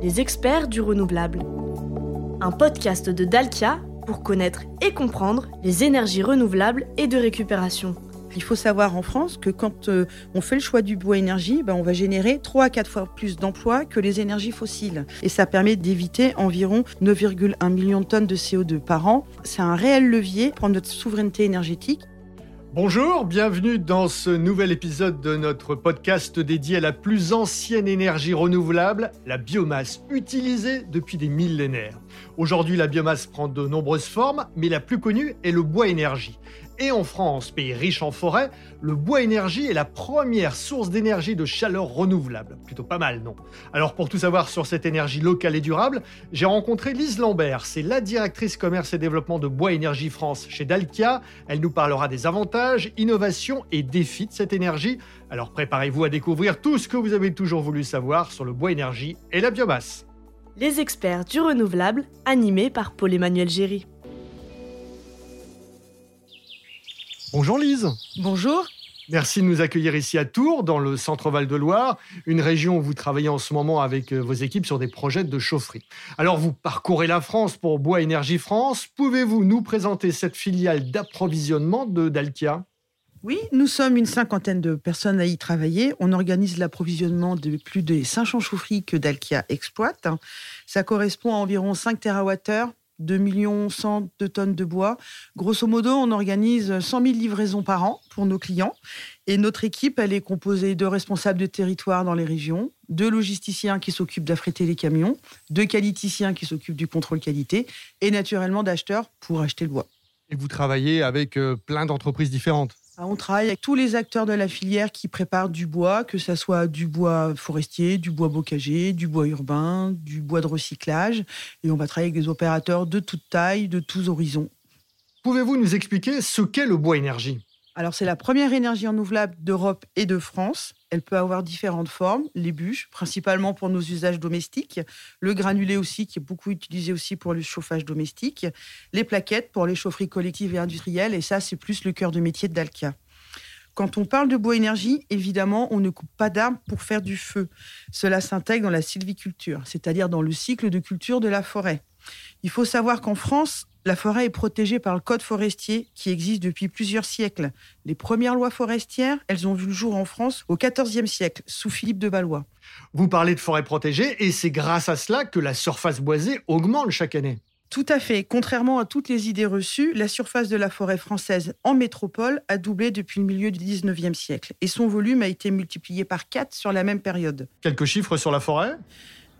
les experts du renouvelable. Un podcast de Dalkia pour connaître et comprendre les énergies renouvelables et de récupération. Il faut savoir en France que quand euh, on fait le choix du bois énergie, ben, on va générer 3 à 4 fois plus d'emplois que les énergies fossiles. Et ça permet d'éviter environ 9,1 millions de tonnes de CO2 par an. C'est un réel levier pour notre souveraineté énergétique. Bonjour, bienvenue dans ce nouvel épisode de notre podcast dédié à la plus ancienne énergie renouvelable, la biomasse, utilisée depuis des millénaires. Aujourd'hui, la biomasse prend de nombreuses formes, mais la plus connue est le bois énergie. Et en France, pays riche en forêt, le bois énergie est la première source d'énergie de chaleur renouvelable. Plutôt pas mal, non? Alors pour tout savoir sur cette énergie locale et durable, j'ai rencontré Lise Lambert. C'est la directrice commerce et développement de Bois Énergie France chez Dalkia. Elle nous parlera des avantages, innovations et défis de cette énergie. Alors préparez-vous à découvrir tout ce que vous avez toujours voulu savoir sur le bois énergie et la biomasse. Les experts du renouvelable, animés par Paul-Emmanuel Géry. Bonjour Lise. Bonjour. Merci de nous accueillir ici à Tours, dans le centre Val-de-Loire, une région où vous travaillez en ce moment avec euh, vos équipes sur des projets de chaufferie. Alors vous parcourez la France pour Bois Énergie France. Pouvez-vous nous présenter cette filiale d'approvisionnement de Dalkia? Oui, nous sommes une cinquantaine de personnes à y travailler. On organise l'approvisionnement de plus de 500 chaufferies que Dalkia exploite. Ça correspond à environ 5 TWh 2 millions 100 de tonnes de bois. Grosso modo, on organise 100 000 livraisons par an pour nos clients. Et notre équipe, elle est composée de responsables de territoire dans les régions, de logisticiens qui s'occupent d'affréter les camions, de qualiticiens qui s'occupent du contrôle qualité et naturellement d'acheteurs pour acheter le bois. Et vous travaillez avec euh, plein d'entreprises différentes on travaille avec tous les acteurs de la filière qui préparent du bois, que ce soit du bois forestier, du bois bocager, du bois urbain, du bois de recyclage. Et on va travailler avec des opérateurs de toute taille, de tous horizons. Pouvez-vous nous expliquer ce qu'est le bois énergie? Alors, c'est la première énergie renouvelable d'Europe et de France. Elle peut avoir différentes formes, les bûches, principalement pour nos usages domestiques, le granulé aussi, qui est beaucoup utilisé aussi pour le chauffage domestique, les plaquettes pour les chaufferies collectives et industrielles, et ça, c'est plus le cœur de métier de Dalkia. Quand on parle de bois énergie, évidemment, on ne coupe pas d'arbres pour faire du feu. Cela s'intègre dans la sylviculture, c'est-à-dire dans le cycle de culture de la forêt. Il faut savoir qu'en France, la forêt est protégée par le Code forestier qui existe depuis plusieurs siècles. Les premières lois forestières, elles ont vu le jour en France au XIVe siècle, sous Philippe de Valois. Vous parlez de forêt protégée et c'est grâce à cela que la surface boisée augmente chaque année. Tout à fait. Contrairement à toutes les idées reçues, la surface de la forêt française en métropole a doublé depuis le milieu du 19e siècle et son volume a été multiplié par 4 sur la même période. Quelques chiffres sur la forêt?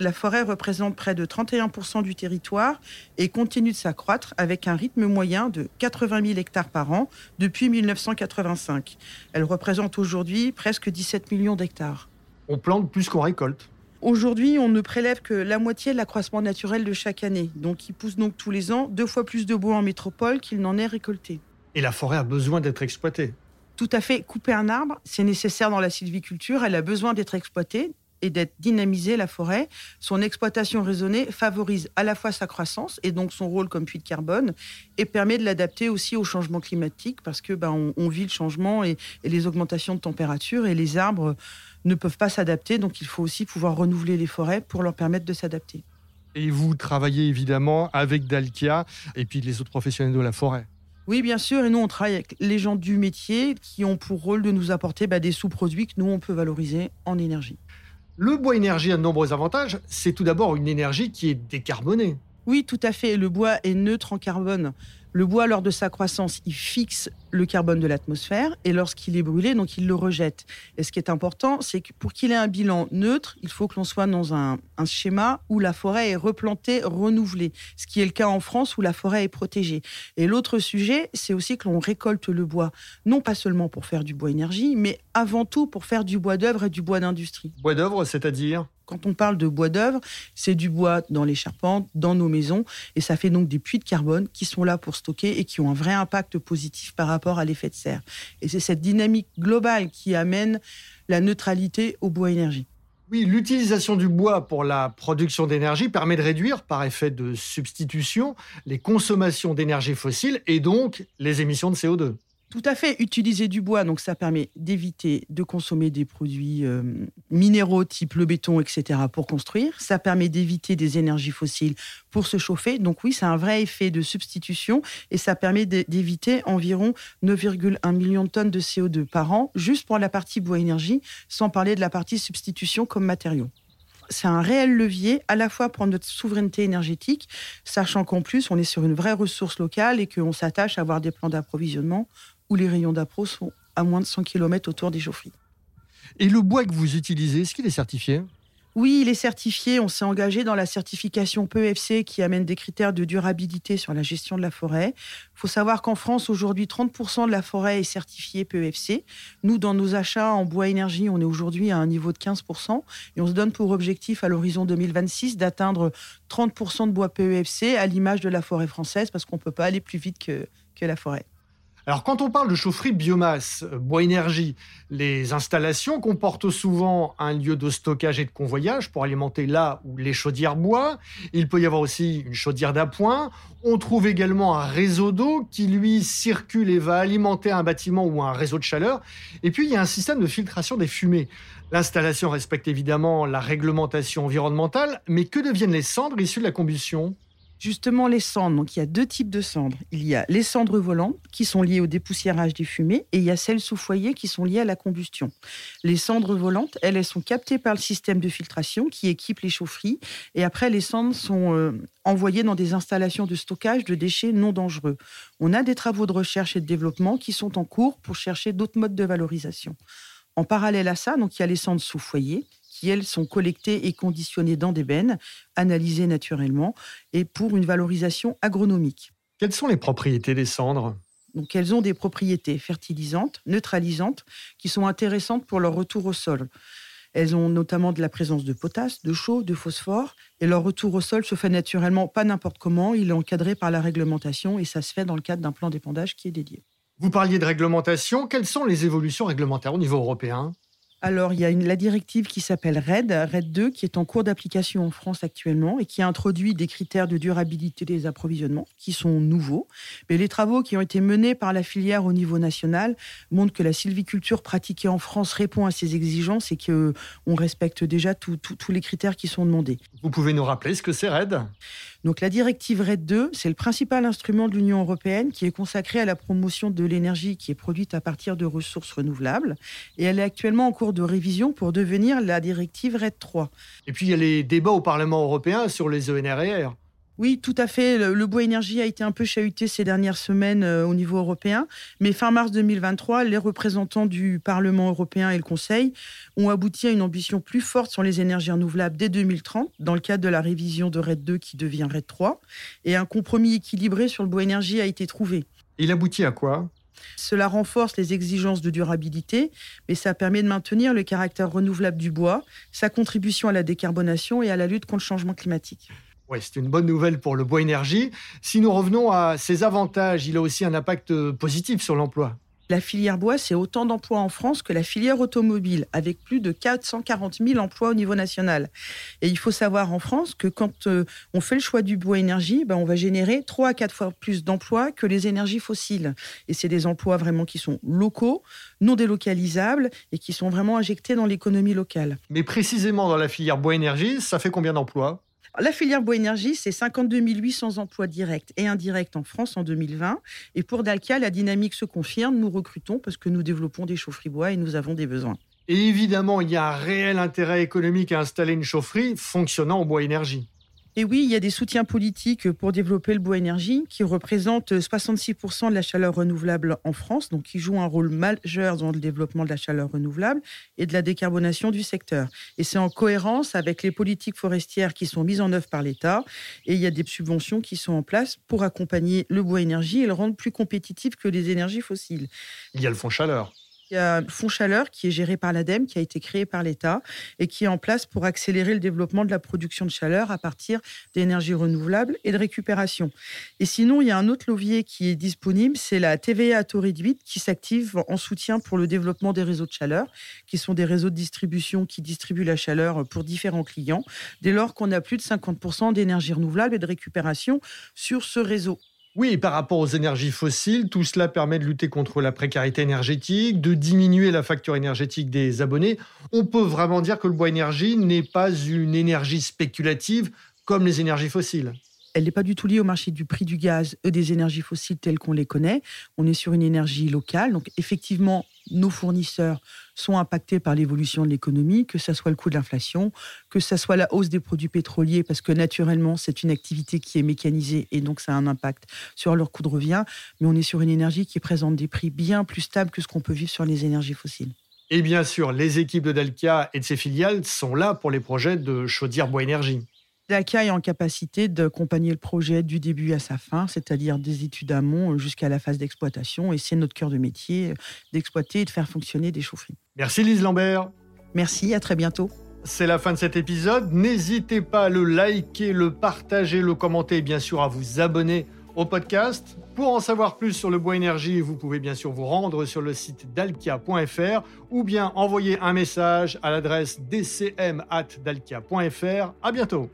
La forêt représente près de 31% du territoire et continue de s'accroître avec un rythme moyen de 80 000 hectares par an depuis 1985. Elle représente aujourd'hui presque 17 millions d'hectares. On plante plus qu'on récolte. Aujourd'hui, on ne prélève que la moitié de l'accroissement naturel de chaque année. Donc, il pousse donc tous les ans deux fois plus de bois en métropole qu'il n'en est récolté. Et la forêt a besoin d'être exploitée. Tout à fait. Couper un arbre, c'est nécessaire dans la sylviculture. Elle a besoin d'être exploitée et d'être dynamisée, la forêt. Son exploitation raisonnée favorise à la fois sa croissance et donc son rôle comme puits de carbone et permet de l'adapter aussi au changement climatique parce que ben, on, vit le changement et, les augmentations de température et les arbres ne peuvent pas s'adapter. Donc il faut aussi pouvoir renouveler les forêts pour leur permettre de s'adapter. Et vous travaillez évidemment avec Dalkia et puis les autres professionnels de la forêt. Oui, bien sûr. Et nous, on travaille avec les gens du métier qui ont pour rôle de nous apporter bah, des sous-produits que nous, on peut valoriser en énergie. Le bois énergie a de nombreux avantages. C'est tout d'abord une énergie qui est décarbonée. Oui, tout à fait. Le bois est neutre en carbone. Le bois, lors de sa croissance, il fixe le carbone de l'atmosphère et lorsqu'il est brûlé, donc il le rejette. Et ce qui est important, c'est que pour qu'il ait un bilan neutre, il faut que l'on soit dans un, un, schéma où la forêt est replantée, renouvelée, ce qui est le cas en France où la forêt est protégée. Et l'autre sujet, c'est aussi que l'on récolte le bois, non pas seulement pour faire du bois énergie, mais avant tout pour faire du bois d'œuvre et du bois d'industrie. Bois d'œuvre, c'est-à-dire? Quand on parle de bois d'œuvre, c'est du bois dans les charpentes, dans nos maisons, et ça fait donc des puits de carbone qui sont là pour stocker et qui ont un vrai impact positif par rapport à l'effet de serre. Et c'est cette dynamique globale qui amène la neutralité au bois énergie. Oui, l'utilisation du bois pour la production d'énergie permet de réduire, par effet de substitution, les consommations d'énergie fossile et donc les émissions de CO2. Tout à fait. Utiliser du bois, donc ça permet d'éviter de consommer des produits euh, minéraux type le béton, etc. pour construire. Ça permet d'éviter des énergies fossiles pour se chauffer. Donc oui, c'est un vrai effet de substitution et ça permet d'éviter environ 9,1 millions de tonnes de CO2 par an, juste pour la partie bois énergie, sans parler de la partie substitution comme matériau c'est un réel levier à la fois pour notre souveraineté énergétique, sachant qu'en plus, on est sur une vraie ressource locale et qu'on s'attache à avoir des plans d'approvisionnement où les rayons d'appro sont à moins de 100 km autour des chaufferies. Et le bois que vous utilisez, est-ce qu'il est certifié? Oui, il est certifié. On s'est engagé dans la certification PEFC qui amène des critères de durabilité sur la gestion de la forêt. Il faut savoir qu'en France, aujourd'hui, 30% de la forêt est certifiée PEFC. Nous, dans nos achats en bois énergie, on est aujourd'hui à un niveau de 15%. Et on se donne pour objectif à l'horizon 2026 d'atteindre 30% de bois PEFC à l'image de la forêt française parce qu'on ne peut pas aller plus vite que, que la forêt. Alors quand on parle de chaufferie biomasse, euh, bois énergie, les installations comportent souvent un lieu de stockage et de convoyage pour alimenter là où les chaudières bois. Il peut y avoir aussi une chaudière d'appoint. On trouve également un réseau d'eau qui lui circule et va alimenter un bâtiment ou un réseau de chaleur. Et puis il y a un système de filtration des fumées. L'installation respecte évidemment la réglementation environnementale, mais que deviennent les cendres issues de la combustion? Justement les cendres. Donc il y a deux types de cendres. Il y a les cendres volantes qui sont liées au dépoussiérage des fumées et il y a celles sous foyer qui sont liées à la combustion. Les cendres volantes, elles, elles sont captées par le système de filtration qui équipe les chaufferies et après les cendres sont euh, envoyées dans des installations de stockage de déchets non dangereux. On a des travaux de recherche et de développement qui sont en cours pour chercher d'autres modes de valorisation. En parallèle à ça, donc il y a les cendres sous foyer qui, elles, sont collectées et conditionnées dans des bennes, analysées naturellement, et pour une valorisation agronomique. Quelles sont les propriétés des cendres? Donc, elles ont des propriétés fertilisantes, neutralisantes, qui sont intéressantes pour leur retour au sol. Elles ont notamment de la présence de potasse, de chaux, de phosphore, et leur retour au sol se fait naturellement pas n'importe comment, il est encadré par la réglementation, et ça se fait dans le cadre d'un plan d'épandage qui est dédié. Vous parliez de réglementation, quelles sont les évolutions réglementaires au niveau européen? Alors, il y a une, la directive qui s'appelle RED, RED 2, qui est en cours d'application en France actuellement et qui a introduit des critères de durabilité des approvisionnements qui sont nouveaux. Mais les travaux qui ont été menés par la filière au niveau national montrent que la sylviculture pratiquée en France répond à ces exigences et qu'on respecte déjà tous les critères qui sont demandés. Vous pouvez nous rappeler ce que c'est RED donc la directive RED 2, c'est le principal instrument de l'Union européenne qui est consacré à la promotion de l'énergie qui est produite à partir de ressources renouvelables. Et elle est actuellement en cours de révision pour devenir la directive RED 3. Et puis il y a les débats au Parlement européen sur les ENR oui, tout à fait. Le, bois énergie a été un peu chahuté ces dernières semaines euh, au niveau européen. Mais fin mars 2023, les représentants du Parlement européen et le Conseil ont abouti à une ambition plus forte sur les énergies renouvelables dès 2030, dans le cadre de la révision de RED 2 qui devient RED 3. Et un compromis équilibré sur le bois énergie a été trouvé. Il aboutit à quoi? Cela renforce les exigences de durabilité, mais ça permet de maintenir le caractère renouvelable du bois, sa contribution à la décarbonation et à la lutte contre le changement climatique. Oui, c'est une bonne nouvelle pour le bois énergie. Si nous revenons à ses avantages, il a aussi un impact positif sur l'emploi. La filière bois, c'est autant d'emplois en France que la filière automobile, avec plus de 440 000 emplois au niveau national. Et il faut savoir en France que quand euh, on fait le choix du bois énergie, ben, on va générer 3 à 4 fois plus d'emplois que les énergies fossiles. Et c'est des emplois vraiment qui sont locaux, non délocalisables et qui sont vraiment injectés dans l'économie locale. Mais précisément dans la filière bois énergie, ça fait combien d'emplois? La filière bois énergie, c'est 52 800 emplois directs et indirects en France en 2020. Et pour Dalkia, la dynamique se confirme. Nous recrutons parce que nous développons des chaufferies bois et nous avons des besoins. Et évidemment, il y a un réel intérêt économique à installer une chaufferie fonctionnant en bois énergie. Et oui, il y a des soutiens politiques pour développer le bois énergie qui représente 66% de la chaleur renouvelable en France, donc qui joue un rôle majeur dans le développement de la chaleur renouvelable et de la décarbonation du secteur. Et c'est en cohérence avec les politiques forestières qui sont mises en œuvre par l'État. Et il y a des subventions qui sont en place pour accompagner le bois énergie et le rendre plus compétitif que les énergies fossiles. Il y a le fonds chaleur. Il y a Fonds Chaleur qui est géré par l'ADEME, qui a été créé par l'État et qui est en place pour accélérer le développement de la production de chaleur à partir d'énergies renouvelables et de récupération. Et sinon, il y a un autre levier qui est disponible, c'est la TVA à taux réduit qui s'active en soutien pour le développement des réseaux de chaleur, qui sont des réseaux de distribution qui distribuent la chaleur pour différents clients, dès lors qu'on a plus de 50% d'énergie renouvelable et de récupération sur ce réseau. Oui, par rapport aux énergies fossiles, tout cela permet de lutter contre la précarité énergétique, de diminuer la facture énergétique des abonnés. On peut vraiment dire que le bois énergie n'est pas une énergie spéculative comme les énergies fossiles elle n'est pas du tout liée au marché du prix du gaz et des énergies fossiles telles qu'on les connaît. On est sur une énergie locale. Donc, effectivement, nos fournisseurs sont impactés par l'évolution de l'économie, que ce soit le coût de l'inflation, que ce soit la hausse des produits pétroliers, parce que naturellement, c'est une activité qui est mécanisée et donc ça a un impact sur leur coût de revient. Mais on est sur une énergie qui présente des prix bien plus stables que ce qu'on peut vivre sur les énergies fossiles. Et bien sûr, les équipes de Dalkia et de ses filiales sont là pour les projets de chaudière bois énergie. L'ACA est en capacité d'accompagner le projet du début à sa fin, c'est-à-dire des études amont jusqu'à la phase d'exploitation. Et c'est notre cœur de métier d'exploiter et de faire fonctionner des chaufferies. Merci Lise Lambert. Merci, à très bientôt. C'est la fin de cet épisode. N'hésitez pas à le liker, le partager, le commenter et bien sûr à vous abonner au podcast. Pour en savoir plus sur le bois énergie, vous pouvez bien sûr vous rendre sur le site dalkia.fr ou bien envoyer un message à l'adresse dcm.dalkia.fr. À bientôt.